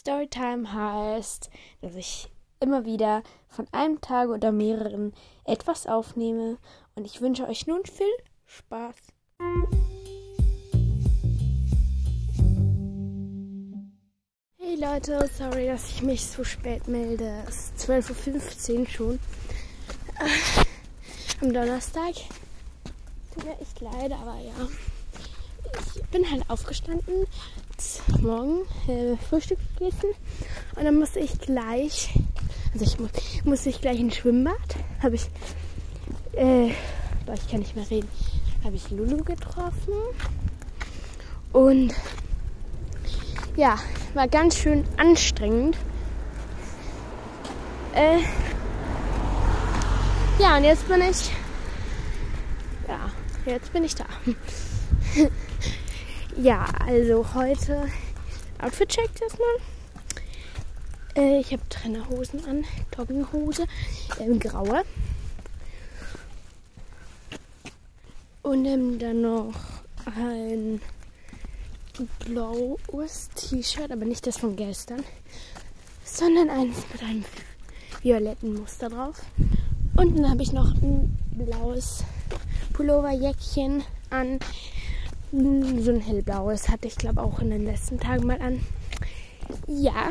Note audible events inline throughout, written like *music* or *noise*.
Storytime heißt, dass ich immer wieder von einem Tag oder mehreren etwas aufnehme und ich wünsche euch nun viel Spaß. Hey Leute, sorry, dass ich mich so spät melde. Es ist 12.15 Uhr schon. Äh, am Donnerstag. Tut mir echt leid, aber ja. Ich bin halt aufgestanden, morgen äh, Frühstück gegessen und dann musste ich gleich, also ich muss, musste ich gleich ins Schwimmbad. Habe ich, äh, boah, ich kann nicht mehr reden, habe ich Lulu getroffen und ja, war ganz schön anstrengend. Äh, ja, und jetzt bin ich, ja, jetzt bin ich da. *laughs* ja, also heute Outfit-Check erstmal. Äh, ich habe Trennerhosen an, Jogginghose, äh, graue. Und ähm, dann noch ein blaues T-Shirt, aber nicht das von gestern, sondern eins mit einem violetten Muster drauf. Und dann habe ich noch ein blaues Pulloverjäckchen an. So ein hellblaues hatte ich glaube auch in den letzten Tagen mal an. Ja.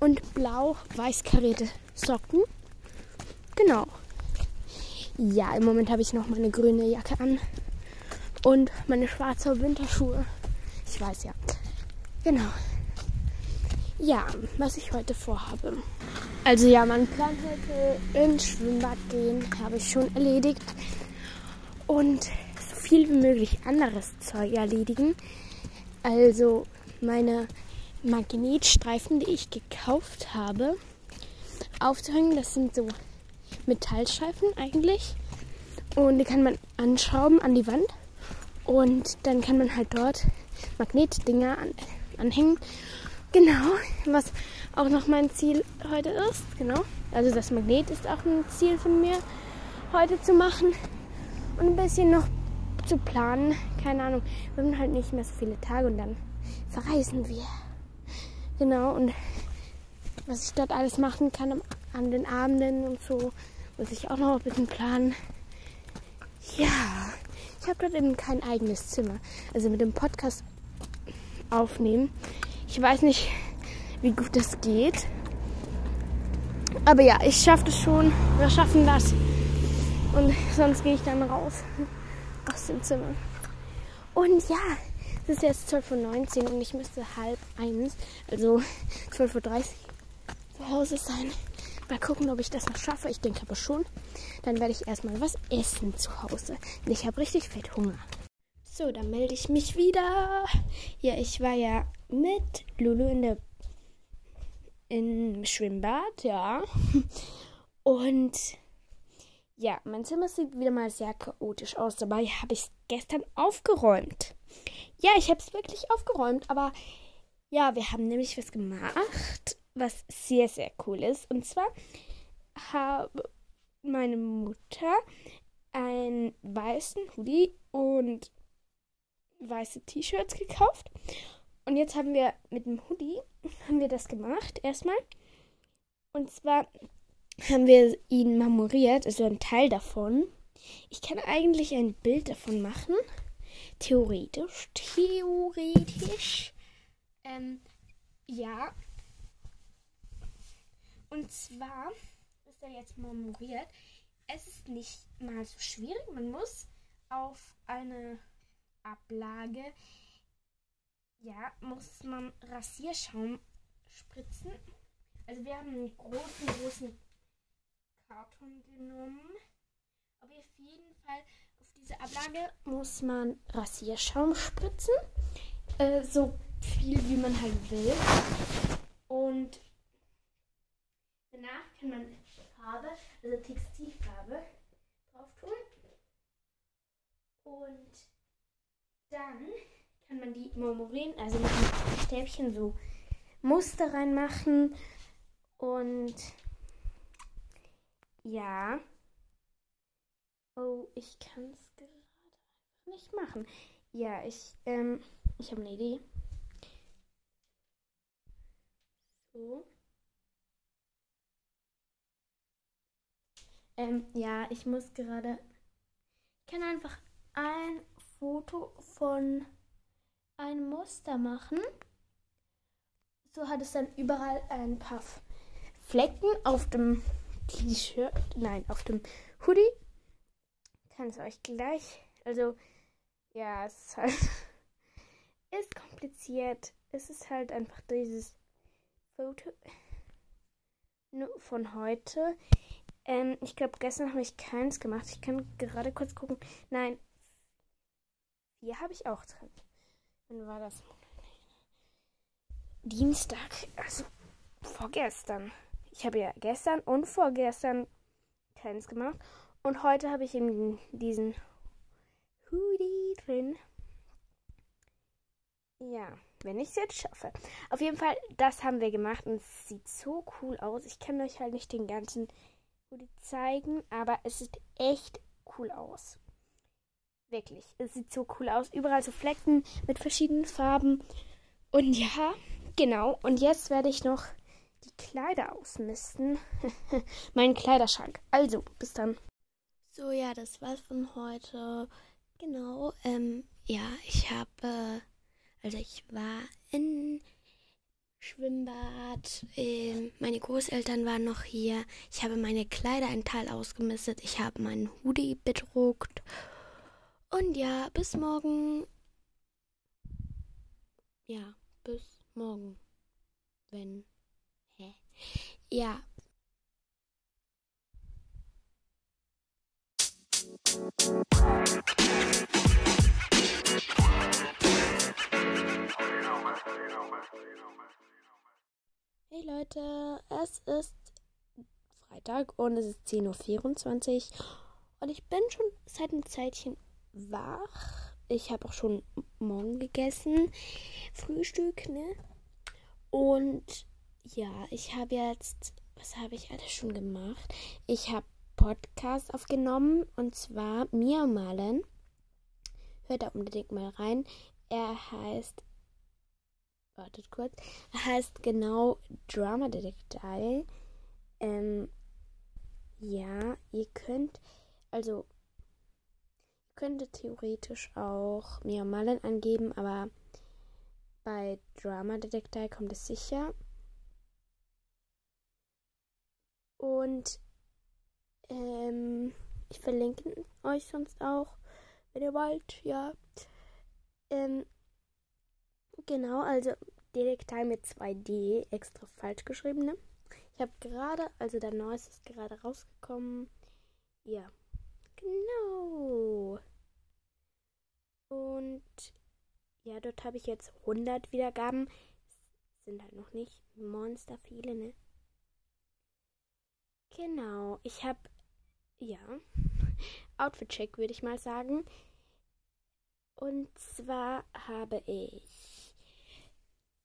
Und blau-weiß karierte Socken. Genau. Ja, im Moment habe ich noch meine grüne Jacke an. Und meine schwarze Winterschuhe. Ich weiß ja. Genau. Ja, was ich heute vorhabe. Also ja, mein Plan heute ins Schwimmbad gehen, habe ich schon erledigt. Und viel wie möglich anderes Zeug erledigen. Also meine Magnetstreifen, die ich gekauft habe, aufzuhängen. Das sind so Metallstreifen eigentlich. Und die kann man anschrauben an die Wand. Und dann kann man halt dort Magnetdinger an, anhängen. Genau, was auch noch mein Ziel heute ist. Genau, also das Magnet ist auch ein Ziel von mir heute zu machen und ein bisschen noch zu planen. Keine Ahnung, wir haben halt nicht mehr so viele Tage und dann verreisen wir. Genau, und was ich dort alles machen kann an den Abenden und so, muss ich auch noch ein bisschen planen. Ja, ich habe dort eben kein eigenes Zimmer. Also mit dem Podcast aufnehmen. Ich weiß nicht, wie gut das geht. Aber ja, ich schaffe das schon. Wir schaffen das. Und sonst gehe ich dann raus aus Zimmer. Und ja, es ist jetzt 12.19 Uhr und ich müsste halb eins, also *laughs* 12.30 Uhr zu Hause sein. Mal gucken, ob ich das noch schaffe. Ich denke aber schon. Dann werde ich erstmal was essen zu Hause. Ich habe richtig fett Hunger. So, dann melde ich mich wieder. Ja, ich war ja mit Lulu in der im Schwimmbad, ja. Und ja, mein Zimmer sieht wieder mal sehr chaotisch aus. Dabei habe ich es gestern aufgeräumt. Ja, ich habe es wirklich aufgeräumt, aber ja, wir haben nämlich was gemacht, was sehr, sehr cool ist. Und zwar habe meine Mutter einen weißen Hoodie und weiße T-Shirts gekauft. Und jetzt haben wir mit dem Hoodie haben wir das gemacht erstmal. Und zwar haben wir ihn marmoriert, also ein Teil davon. Ich kann eigentlich ein Bild davon machen. Theoretisch. Theoretisch. Ähm, ja. Und zwar ist er jetzt marmoriert. Es ist nicht mal so schwierig. Man muss auf eine Ablage, ja, muss man Rasierschaum spritzen. Also wir haben einen großen, großen Karton genommen. Auf jeden Fall auf diese Ablage muss man Rasierschaum spritzen. Äh, so viel wie man halt will. Und danach kann man Farbe, also Textilfarbe, drauf tun. Und dann kann man die marmorieren, also mit einem Stäbchen so Muster reinmachen. Und ja. Oh, ich kann es gerade nicht machen. Ja, ich, ähm, ich habe eine Idee. So. Ähm, ja, ich muss gerade. Ich kann einfach ein Foto von einem Muster machen. So hat es dann überall ein paar Flecken auf dem T-Shirt. Nein, auf dem Hoodie. Kann es euch gleich. Also, ja, es ist halt. *laughs* ist kompliziert. Es ist halt einfach dieses Foto von heute. Ähm, ich glaube, gestern habe ich keins gemacht. Ich kann gerade kurz gucken. Nein. Vier habe ich auch drin. Wann war das? Dienstag. Also vorgestern. Ich habe ja gestern und vorgestern keins gemacht. Und heute habe ich eben diesen Hoodie drin. Ja, wenn ich es jetzt schaffe. Auf jeden Fall, das haben wir gemacht und es sieht so cool aus. Ich kann euch halt nicht den ganzen Hoodie zeigen, aber es sieht echt cool aus. Wirklich, es sieht so cool aus. Überall so Flecken mit verschiedenen Farben. Und ja, genau. Und jetzt werde ich noch die Kleider ausmisten. *laughs* mein Kleiderschrank. Also, bis dann. So, ja, das war's von heute. Genau. Ähm, ja, ich habe, also ich war in Schwimmbad. Ähm, meine Großeltern waren noch hier. Ich habe meine Kleider ein Teil ausgemistet. Ich habe meinen Hoodie bedruckt. Und ja, bis morgen. Ja, bis morgen. Wenn. Ja. Hey Leute, es ist Freitag und es ist 10.24 Uhr und ich bin schon seit einem Zeitchen wach. Ich habe auch schon morgen gegessen. Frühstück, ne? Und ja, ich habe jetzt, was habe ich alles schon gemacht? Ich habe Podcast aufgenommen und zwar Mia malen. Hört da unbedingt mal rein. Er heißt, wartet kurz, er heißt genau Drama Detektiv. Ähm, ja, ihr könnt, also könnte theoretisch auch Mia Malen angeben, aber bei Drama Detective kommt es sicher. Und ähm, ich verlinke euch sonst auch, wenn ihr wollt, ja. Ähm, genau, also Detektiv mit 2D extra falsch geschrieben, ne? Ich habe gerade, also der Neues ist gerade rausgekommen. Ja. Genau. Und ja, dort habe ich jetzt 100 Wiedergaben. Sind halt noch nicht monster viele, ne? Genau, ich habe, ja, *laughs* Outfit-Check würde ich mal sagen. Und zwar habe ich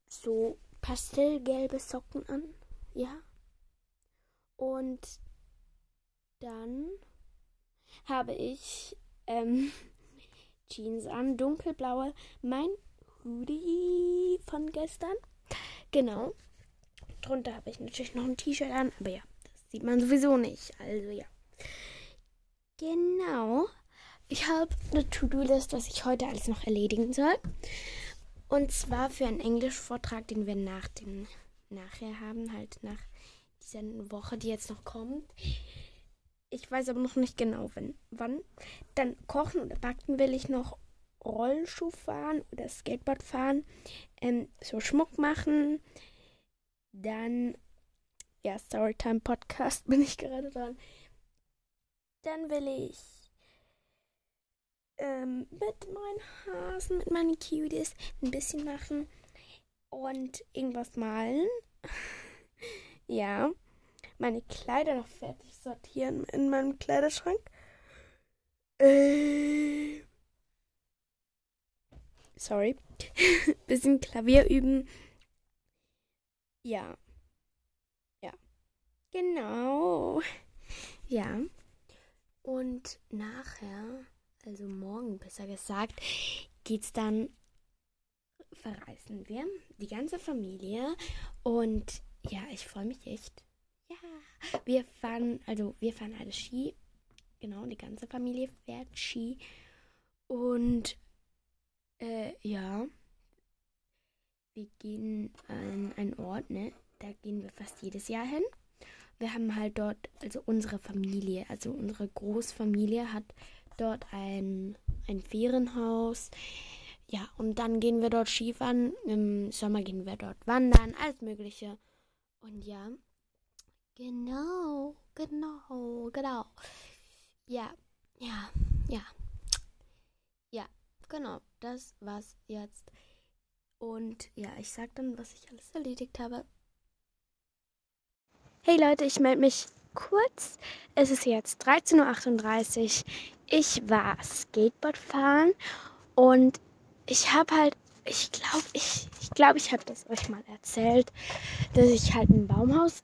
so pastellgelbe Socken an, ja. Und dann habe ich ähm, *laughs* Jeans an, dunkelblaue, mein Hoodie von gestern. Genau. Drunter habe ich natürlich noch ein T-Shirt an, aber ja, sieht man sowieso nicht. Also ja. Genau. Ich habe eine To-Do-List, was ich heute alles noch erledigen soll. Und zwar für einen Englischvortrag, den wir nach den nachher haben, halt nach dieser Woche, die jetzt noch kommt. Ich weiß aber noch nicht genau, wenn, wann. Dann kochen oder backen will ich noch Rollschuh fahren oder Skateboard fahren. Ähm, so Schmuck machen. Dann, ja, Storytime Podcast *laughs* bin ich gerade dran. Dann will ich ähm, mit meinen Hasen, mit meinen Cuties ein bisschen machen und irgendwas malen. *laughs* ja meine Kleider noch fertig sortieren in meinem Kleiderschrank. Äh, sorry. *laughs* Bisschen Klavier üben. Ja. Ja. Genau. Ja. Und nachher, also morgen besser gesagt, geht's dann verreisen wir, die ganze Familie. Und ja, ich freue mich echt. Ja, wir fahren, also wir fahren alle Ski. Genau, die ganze Familie fährt Ski. Und äh, ja, wir gehen an einen Ort, ne? Da gehen wir fast jedes Jahr hin. Wir haben halt dort, also unsere Familie, also unsere Großfamilie hat dort ein, ein Ferienhaus. Ja, und dann gehen wir dort Skifahren. Im Sommer gehen wir dort wandern, alles Mögliche. Und ja, genau, genau, genau. Ja, ja, ja. Ja, genau, das war's jetzt. Und ja, ich sag dann, was ich alles erledigt habe. Hey Leute, ich melde mich kurz. Es ist jetzt 13.38 Uhr. Ich war Skateboard fahren und ich habe halt, ich glaube, ich, ich glaube, ich habe das euch mal erzählt, dass ich halt ein Baumhaus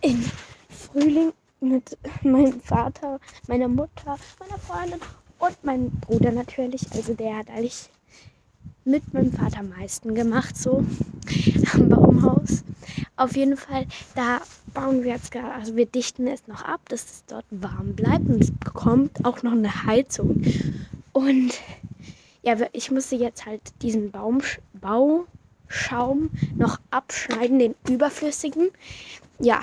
im Frühling mit meinem Vater, meiner Mutter, meiner Freundin und meinem Bruder natürlich, also der hat eigentlich mit meinem Vater am meisten gemacht, so *laughs* am Baumhaus. Auf jeden Fall, da bauen wir jetzt gerade, also wir dichten es noch ab, dass es dort warm bleibt und es bekommt auch noch eine Heizung. Und ja, ich musste jetzt halt diesen Baum, Bauschaum noch abschneiden, den überflüssigen. Ja,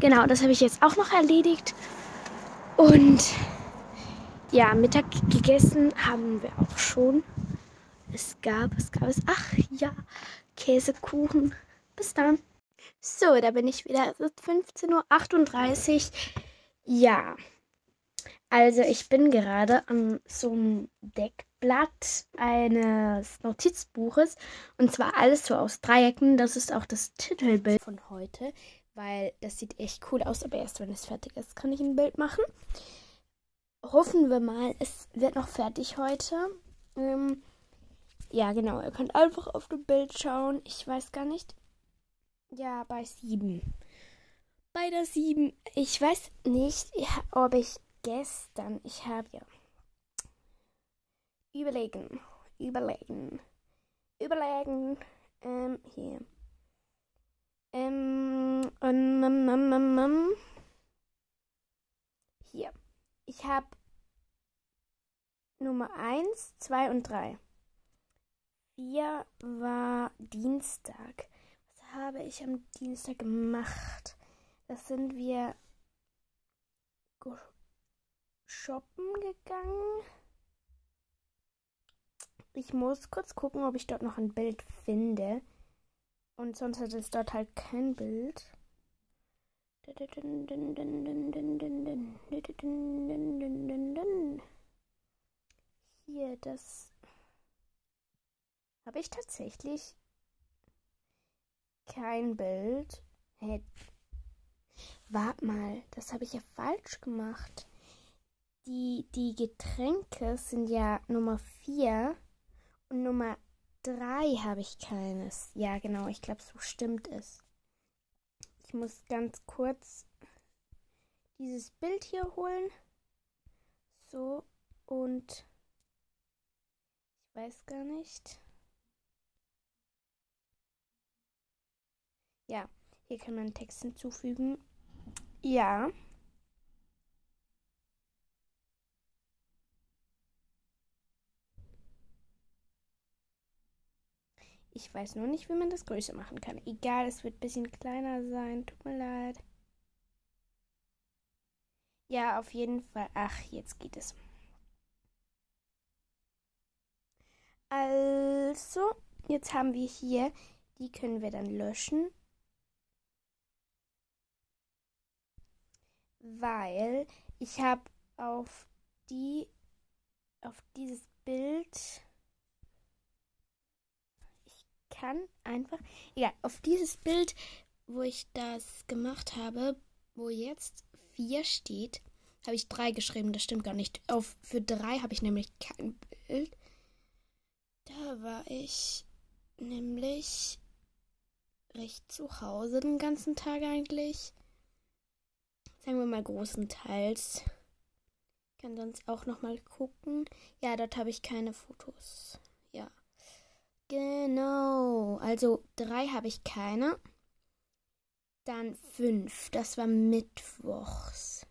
genau, das habe ich jetzt auch noch erledigt. Und ja, Mittag gegessen haben wir auch schon. Es gab, es gab es, ach ja, Käsekuchen. Bis dann. So, da bin ich wieder. Es ist 15.38 Uhr. Ja. Also ich bin gerade an so einem Deckblatt eines Notizbuches. Und zwar alles so aus Dreiecken. Das ist auch das Titelbild von heute. Weil das sieht echt cool aus. Aber erst wenn es fertig ist, kann ich ein Bild machen. Hoffen wir mal, es wird noch fertig heute. Ähm, ja, genau. Ihr könnt einfach auf das Bild schauen. Ich weiß gar nicht. Ja, bei sieben. Bei der sieben. Ich weiß nicht, ob ich gestern. Ich habe ja. Überlegen. Überlegen. Überlegen. Ähm, hier. Ähm, um, um, um, um, Hier. Ich habe Nummer 1, 2 und 3. 4 war Dienstag. Was habe ich am Dienstag gemacht? Das sind wir shoppen gegangen. Ich muss kurz gucken, ob ich dort noch ein Bild finde. Und sonst hat es dort halt kein Bild. Hier, das habe ich tatsächlich kein Bild? Hey, wart mal, das habe ich ja falsch gemacht. Die, die Getränke sind ja Nummer 4 und Nummer 3 habe ich keines. Ja, genau, ich glaube, so stimmt es. Ich muss ganz kurz dieses Bild hier holen. So, und ich weiß gar nicht. Ja, hier kann man Text hinzufügen. Ja. Ich weiß nur nicht, wie man das größer machen kann. Egal, es wird ein bisschen kleiner sein. Tut mir leid. Ja, auf jeden Fall. Ach, jetzt geht es. Also, jetzt haben wir hier, die können wir dann löschen. Weil ich habe auf die auf dieses Bild ich kann einfach ja auf dieses Bild wo ich das gemacht habe wo jetzt vier steht habe ich drei geschrieben das stimmt gar nicht. Auf für drei habe ich nämlich kein Bild. Da war ich nämlich recht zu Hause den ganzen Tag eigentlich sagen wir mal großenteils. Ich kann sonst auch noch mal gucken. Ja, dort habe ich keine Fotos. Ja. Genau. Also drei habe ich keine. Dann fünf. Das war mittwochs.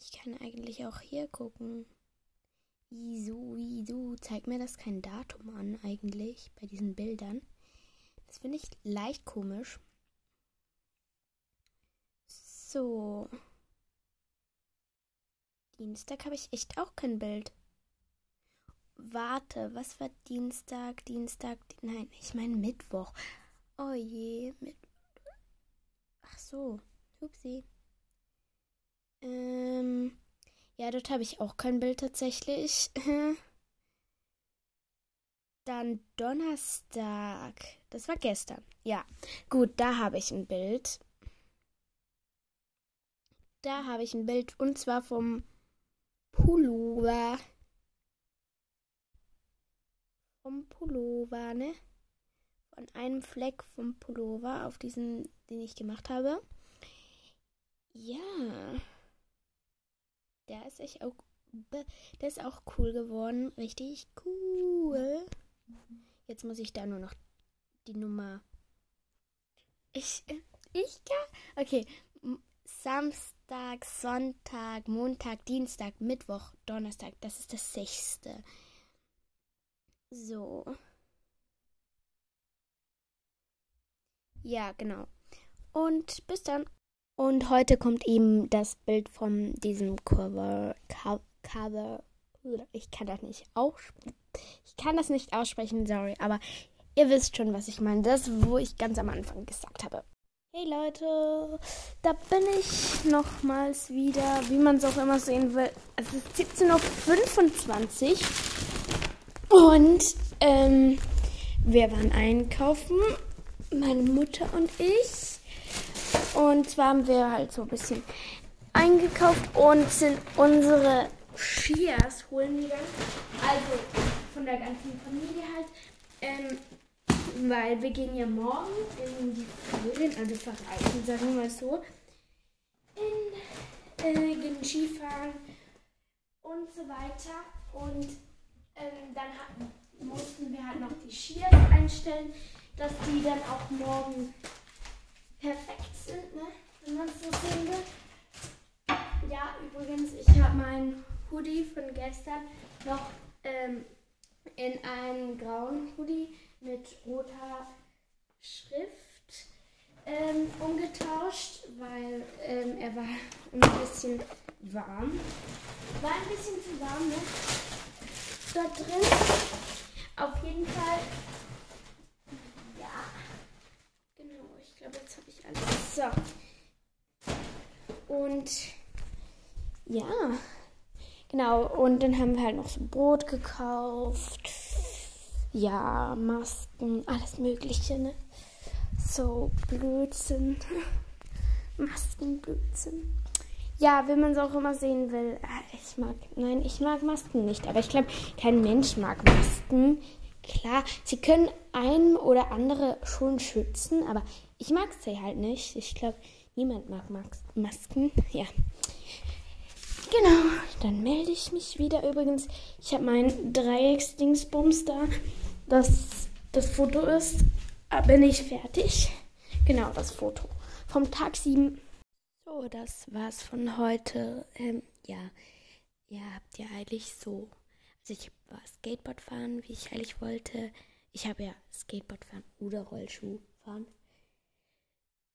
Ich kann eigentlich auch hier gucken. Wieso, wieso? Zeigt mir das kein Datum an eigentlich bei diesen Bildern? Das finde ich leicht komisch. So. Dienstag habe ich echt auch kein Bild. Warte, was war Dienstag? Dienstag? Nein, ich meine Mittwoch. Oh je, mit. Ach so, upsie. Ähm, ja, dort habe ich auch kein Bild tatsächlich. *laughs* Dann Donnerstag. Das war gestern. Ja, gut, da habe ich ein Bild. Da habe ich ein Bild und zwar vom Pullover. Vom Pullover, ne? Von einem Fleck vom Pullover auf diesen, den ich gemacht habe. Ja. Der ist echt auch. Der ist auch cool geworden. Richtig cool. Jetzt muss ich da nur noch die Nummer. Ich. Ich kann. Okay. Samstag, Sonntag, Montag, Dienstag, Mittwoch, Donnerstag. Das ist das sechste. So. Ja, genau. Und bis dann. Und heute kommt eben das Bild von diesem Cover. Cover. Ich kann das nicht aussprechen. Ich kann das nicht aussprechen, sorry. Aber ihr wisst schon, was ich meine. Das, wo ich ganz am Anfang gesagt habe. Hey Leute, da bin ich nochmals wieder, wie man es auch immer sehen will. Es ist 17.25 Uhr und ähm, wir waren einkaufen, meine Mutter und ich. Und zwar haben wir halt so ein bisschen eingekauft und sind unsere Skiers holen gegangen. Also von der ganzen Familie halt. Ähm, weil wir gehen ja morgen in die Ferien, also verreisen, sagen wir mal so. In, äh, Skifahren und so weiter. Und ähm, dann hatten, mussten wir halt noch die Skier einstellen, dass die dann auch morgen perfekt sind, ne? wenn man es so sehen will. Ja, übrigens, ich habe meinen Hoodie von gestern noch ähm, in einen grauen Hoodie mit roter Schrift ähm, umgetauscht, weil ähm, er war *laughs* ein bisschen warm. War ein bisschen zu warm, ne? Dort drin. Auf jeden Fall. Ja. Genau, ich glaube, jetzt habe ich alles. So. Und ja. Genau, und dann haben wir halt noch so Brot gekauft ja, Masken, alles Mögliche, ne? So, Blödsinn. *laughs* Maskenblödsinn. Ja, wie man es auch immer sehen will. Ah, ich mag, nein, ich mag Masken nicht. Aber ich glaube, kein Mensch mag Masken. Klar, sie können einen oder andere schon schützen, aber ich mag sie halt nicht. Ich glaube, niemand mag Masken. Ja. Genau, dann melde ich mich wieder. Übrigens, ich habe mein Dreiecksdingsbums da. Das, das Foto ist, äh, bin ich fertig. Genau, das Foto vom Tag 7. So, das war's von heute. Ähm, ja, ihr habt ja eigentlich so. Also ich war Skateboard fahren, wie ich eigentlich wollte. Ich habe ja Skateboard fahren oder Rollschuh fahren.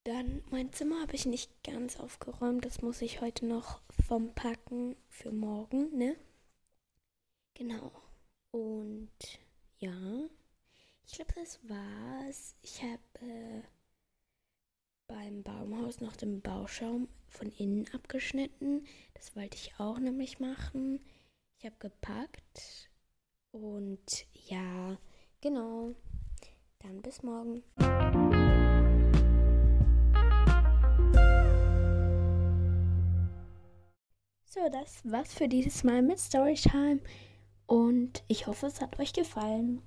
Dann mein Zimmer habe ich nicht ganz aufgeräumt. Das muss ich heute noch vom Packen für morgen, ne? Genau. Und ich glaube, das war's. Ich habe äh, beim Baumhaus noch den Bauschaum von innen abgeschnitten. Das wollte ich auch nämlich machen. Ich habe gepackt. Und ja, genau. Dann bis morgen. So, das war's für dieses Mal mit Storytime und ich hoffe, es hat euch gefallen.